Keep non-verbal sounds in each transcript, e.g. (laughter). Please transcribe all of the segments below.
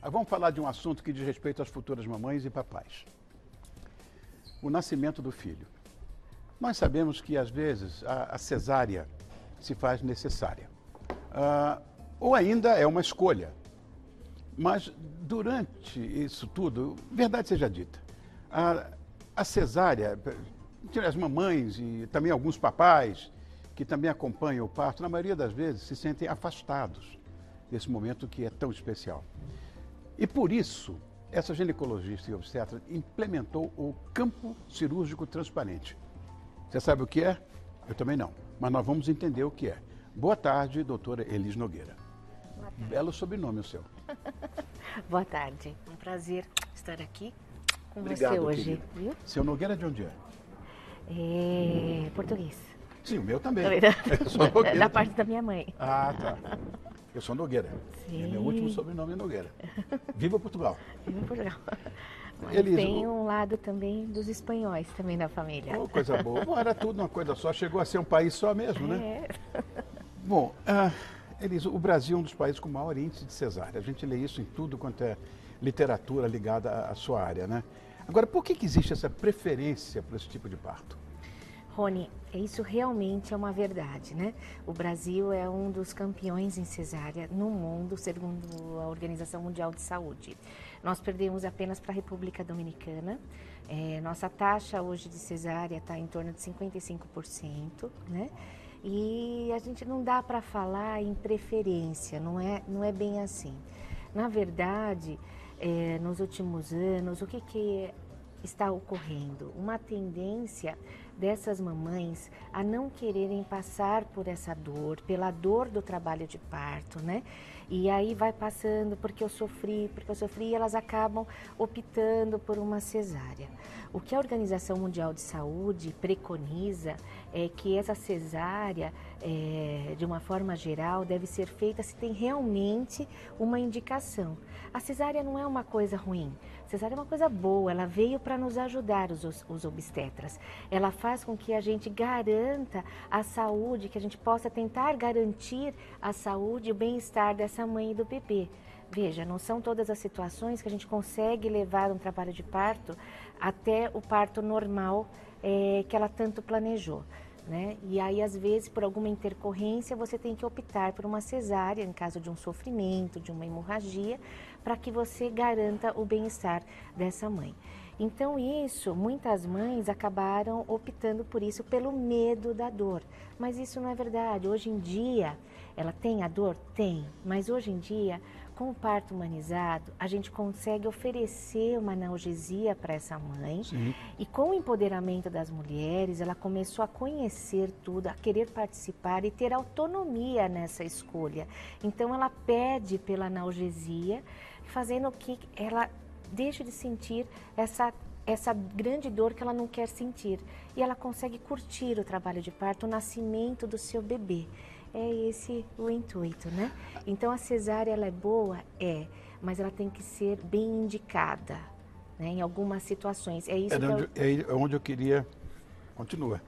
Ah, Vamos falar de um assunto que diz respeito às futuras mamães e papais. O nascimento do filho. Nós sabemos que, às vezes, a, a cesárea se faz necessária. Ah, ou ainda é uma escolha. Mas, durante isso tudo, verdade seja dita, a, a cesárea, as mamães e também alguns papais que também acompanham o parto, na maioria das vezes se sentem afastados desse momento que é tão especial. E por isso, essa ginecologista e obstetra implementou o campo cirúrgico transparente. Você sabe o que é? Eu também não, mas nós vamos entender o que é. Boa tarde, doutora Elis Nogueira. Boa tarde. Belo sobrenome o seu. (laughs) Boa tarde. Um prazer estar aqui com Obrigado, você hoje. Viu? Seu Nogueira de onde é? É, português. Sim, o meu também. Eu sou Nogueira. Da parte da minha mãe. Ah, tá. Eu sou Nogueira. Sim. E meu último sobrenome é Nogueira. (laughs) Viva Portugal. Vivo em Portugal. (laughs) Mas tem um lado também dos espanhóis também na família. Oh, coisa boa. Bom, era tudo uma coisa só. Chegou a ser um país só mesmo, né? É. (laughs) Bom, ah, Elis, o Brasil é um dos países com maior índice de cesárea. A gente lê isso em tudo quanto é literatura ligada à- à sua área, né? Agora, por que, que existe essa preferência por esse tipo de parto? Rony, isso realmente é uma verdade, né? O Brasil é um dos campeões em cesárea no mundo, segundo a Organização Mundial de Saúde. Nós perdemos apenas para a República Dominicana. É, nossa taxa hoje de cesárea está em torno de 55%, né? E a gente não dá para falar em preferência, não é, não é bem assim. Na verdade, é, nos últimos anos, o que, que está ocorrendo? Uma tendência dessas mamães a não quererem passar por essa dor, pela dor do trabalho de parto, né? E aí vai passando porque eu sofri, porque eu sofri, e elas acabam optando por uma cesárea. O que a Organização Mundial de Saúde preconiza é que essa cesárea, é, de uma forma geral, deve ser feita se tem realmente uma indicação. A cesárea não é uma coisa ruim. Cesárea é uma coisa boa, ela veio para nos ajudar, os, os obstetras. Ela faz com que a gente garanta a saúde, que a gente possa tentar garantir a saúde e o bem-estar dessa mãe e do bebê. Veja, não são todas as situações que a gente consegue levar um trabalho de parto até o parto normal eh, que ela tanto planejou. Né? E aí, às vezes, por alguma intercorrência, você tem que optar por uma cesárea, em caso de um sofrimento, de uma hemorragia, para que você garanta o bem-estar dessa mãe. Então, isso, muitas mães acabaram optando por isso pelo medo da dor. Mas isso não é verdade. Hoje em dia, ela tem a dor? Tem. Mas hoje em dia, com o parto humanizado, a gente consegue oferecer uma analgesia para essa mãe. Sim. E com o empoderamento das mulheres, ela começou a conhecer tudo, a querer participar e ter autonomia nessa escolha. Então, ela pede pela analgesia, fazendo que ela deixe de sentir essa essa grande dor que ela não quer sentir e ela consegue curtir o trabalho de parto, o nascimento do seu bebê. É esse o intuito, né? Então a cesárea ela é boa, é, mas ela tem que ser bem indicada, né? Em algumas situações. É isso Era que onde, eu... é onde eu queria. Continua.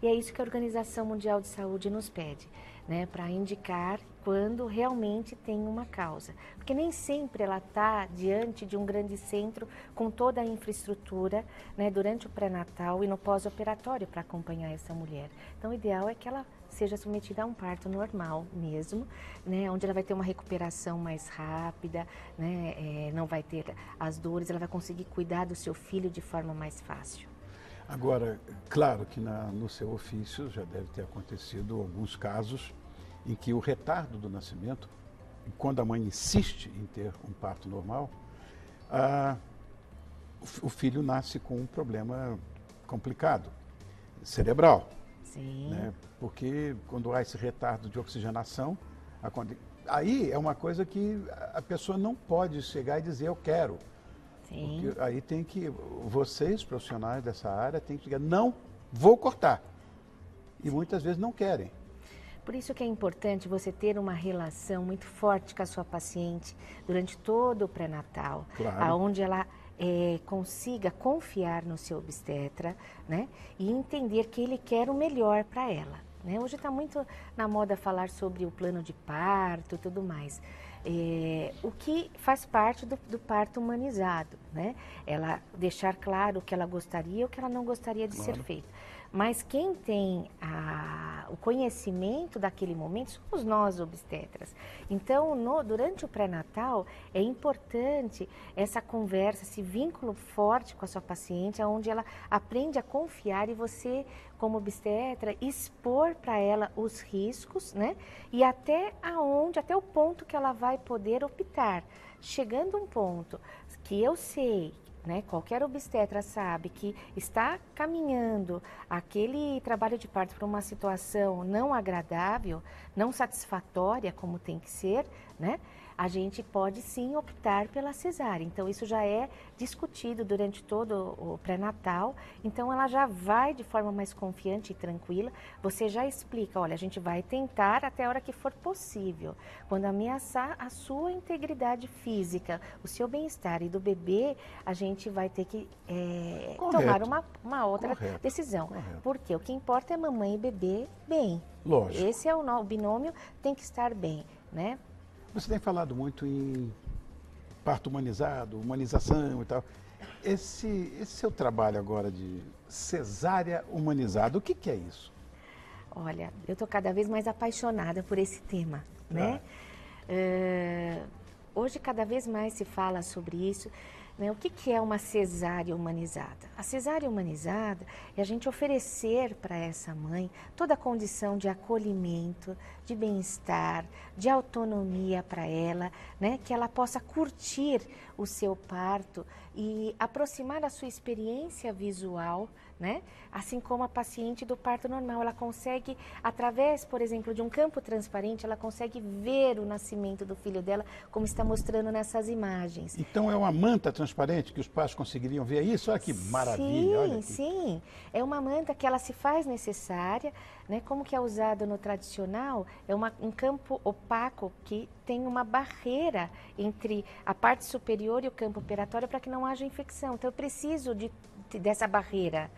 E é isso que a Organização Mundial de Saúde nos pede, né, para indicar quando realmente tem uma causa. Porque nem sempre ela está diante de um grande centro com toda a infraestrutura né, durante o pré-natal e no pós-operatório para acompanhar essa mulher. Então, o ideal é que ela seja submetida a um parto normal mesmo, né, onde ela vai ter uma recuperação mais rápida, né, é, não vai ter as dores, ela vai conseguir cuidar do seu filho de forma mais fácil. Agora, claro que na- no seu ofício já deve ter acontecido alguns casos em que o retardo do nascimento, quando a mãe insiste em ter um parto normal, o filho nasce com um problema complicado, cerebral. Sim. né? Porque quando há esse retardo de oxigenação, aí é uma coisa que a- pessoa não pode chegar e dizer eu quero. Sim. Porque aí tem que, vocês profissionais dessa área, tem que chegar, não vou cortar. E muitas vezes não querem. Por isso que é importante você ter uma relação muito forte com a sua paciente durante todo o pré-natal, Claro. aonde ela eh, consiga confiar no seu obstetra, né, e entender que ele quer o melhor para ela. Né? Hoje está muito na moda falar sobre o plano de parto e tudo mais. é, o que faz parte do, do, parto humanizado, né? Ela deixar claro o que ela gostaria e o que ela não gostaria de claro. ser feito. Mas quem tem a, o conhecimento daquele momento somos nós obstetras. Então, no, durante o pré-natal, é importante essa conversa, esse vínculo forte com a sua paciente, onde ela aprende a confiar e você, como obstetra, expor para ela os riscos, né? E até aonde, até o ponto que ela vai poder optar. Chegando um ponto que eu sei né? Qualquer obstetra sabe que está caminhando aquele trabalho de parto para uma situação não agradável, não satisfatória como tem que ser, né? A gente pode sim optar pela cesárea. Então, isso já é discutido durante todo o pré-natal. Então, ela já vai de forma mais confiante e tranquila. Você já explica: olha, a gente vai tentar até a hora que for possível. Quando ameaçar a sua integridade física, o seu bem-estar e do bebê, a gente vai ter que é, tomar uma, uma outra Correto. decisão. Correto. Porque o que importa é mamãe e bebê bem. Lógico. Esse é o, o binômio, tem que estar bem, né? Você tem falado muito em parto humanizado, humanização e tal. Esse, esse seu trabalho agora de cesárea humanizada, o que, que é isso? Olha, eu estou cada vez mais apaixonada por esse tema, né? Uh, hoje cada vez mais se fala sobre isso. Né? O que, que é uma cesárea humanizada? A cesárea humanizada é a gente oferecer para essa mãe toda a condição de acolhimento, de bem-estar, de autonomia para ela, né? que ela possa curtir o seu parto e aproximar a sua experiência visual né? Assim como a paciente do parto normal, ela consegue, através, por exemplo, de um campo transparente, ela consegue ver o nascimento do filho dela, como está mostrando nessas imagens. Então é uma manta transparente que os pais conseguiriam ver isso? Olha que maravilha! Sim, sim. É uma manta que ela se faz necessária, né? Como que é usado no tradicional, é uma, um campo opaco que tem uma barreira entre a parte superior e o campo operatório para que não haja infecção. Então eu preciso de dessa barreira.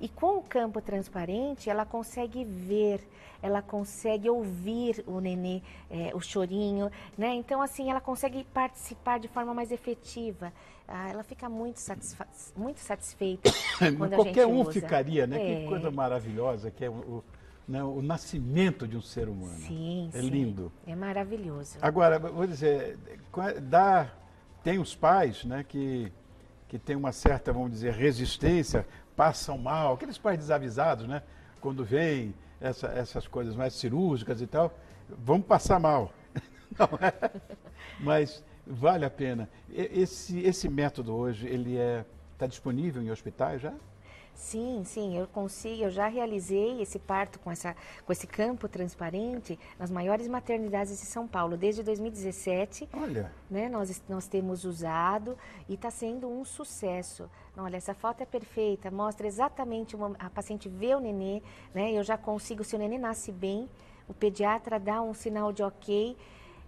E com o campo transparente, ela consegue ver, ela consegue ouvir o nenê, é, o chorinho, né? Então, assim, ela consegue participar de forma mais efetiva. Ah, ela fica muito, satisfa muito satisfeita (coughs) quando Qualquer um usa. ficaria, né? É. Que coisa maravilhosa que é o, o, né, o, nascimento de um ser humano. Sim, É sim. lindo. É maravilhoso. Agora, vou dizer, dá, tem os pais, né, que que tem uma certa, vamos dizer, resistência, passam mal, aqueles pais desavisados, né? Quando vem essa, essas coisas mais cirúrgicas e tal, vão passar mal. (laughs) Não é? Mas vale a pena. Esse, esse método hoje, ele é está disponível em hospitais já? Sim, sim, eu consigo, eu já realizei esse parto com, essa, com esse campo transparente nas maiores maternidades de São Paulo, desde 2017. Olha. Né, nós, nós temos usado e está sendo um sucesso. Olha, essa foto é perfeita, mostra exatamente, uma, a paciente vê o nenê, né, eu já consigo, se o nenê nasce bem, o pediatra dá um sinal de ok,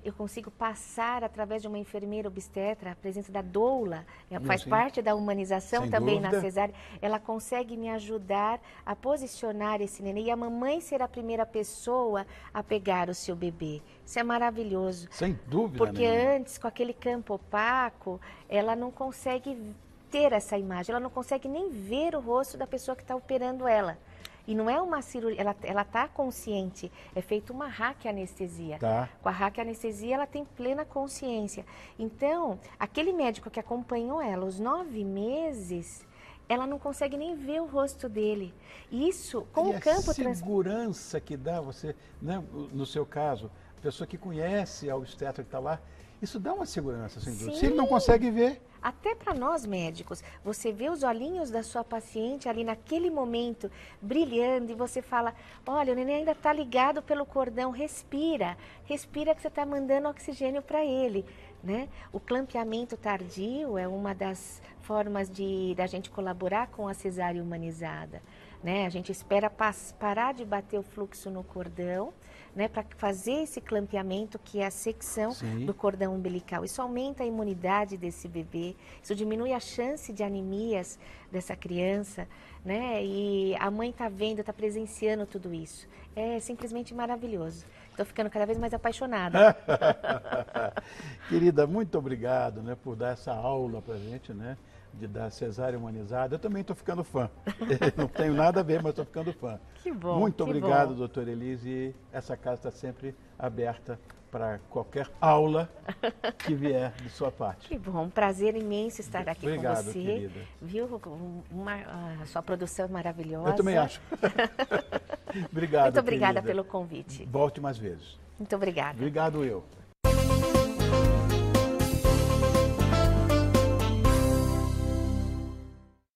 eu consigo passar através de uma enfermeira obstetra, a presença da doula, faz Sim. parte da humanização Sem também dúvida. na cesárea, ela consegue me ajudar a posicionar esse neném e a mamãe ser a primeira pessoa a pegar o seu bebê. Isso é maravilhoso. Sem dúvida Porque nenhuma. antes, com aquele campo opaco, ela não consegue ter essa imagem, ela não consegue nem ver o rosto da pessoa que está operando ela. E não é uma cirurgia, ela ela está consciente. É feita uma anestesia. Tá. Com a anestesia ela tem plena consciência. Então, aquele médico que acompanhou ela os nove meses, ela não consegue nem ver o rosto dele. Isso com e o campo a segurança trans... que dá você, né, no seu caso, a pessoa que conhece a obstetra que está lá, isso dá uma segurança, sem dúvida. Se ele não consegue ver. Até para nós médicos, você vê os olhinhos da sua paciente ali naquele momento brilhando e você fala: olha, o neném ainda está ligado pelo cordão, respira, respira que você está mandando oxigênio para ele. Né? O clampeamento tardio é uma das formas de da gente colaborar com a cesárea humanizada. Né? A gente espera parar de bater o fluxo no cordão né, para fazer esse clampeamento, que é a secção Sim. do cordão umbilical. Isso aumenta a imunidade desse bebê, isso diminui a chance de anemias dessa criança, né? E a mãe está vendo, está presenciando tudo isso. É simplesmente maravilhoso. Estou ficando cada vez mais apaixonada. (laughs) Querida, muito obrigado né, por dar essa aula para gente, né? De dar cesárea humanizada. Eu também estou ficando fã. (laughs) Não tenho nada a ver, mas estou ficando fã. Que bom. Muito que obrigado, bom. doutor Elise. Essa casa está sempre aberta para qualquer aula que vier de sua parte. Que bom, um prazer imenso estar aqui Obrigado, com você. querida. Viu? Uma, a sua produção é maravilhosa. Eu também acho. (laughs) obrigado. Muito obrigada querida. pelo convite. Volte mais vezes. Muito obrigada. Obrigado eu.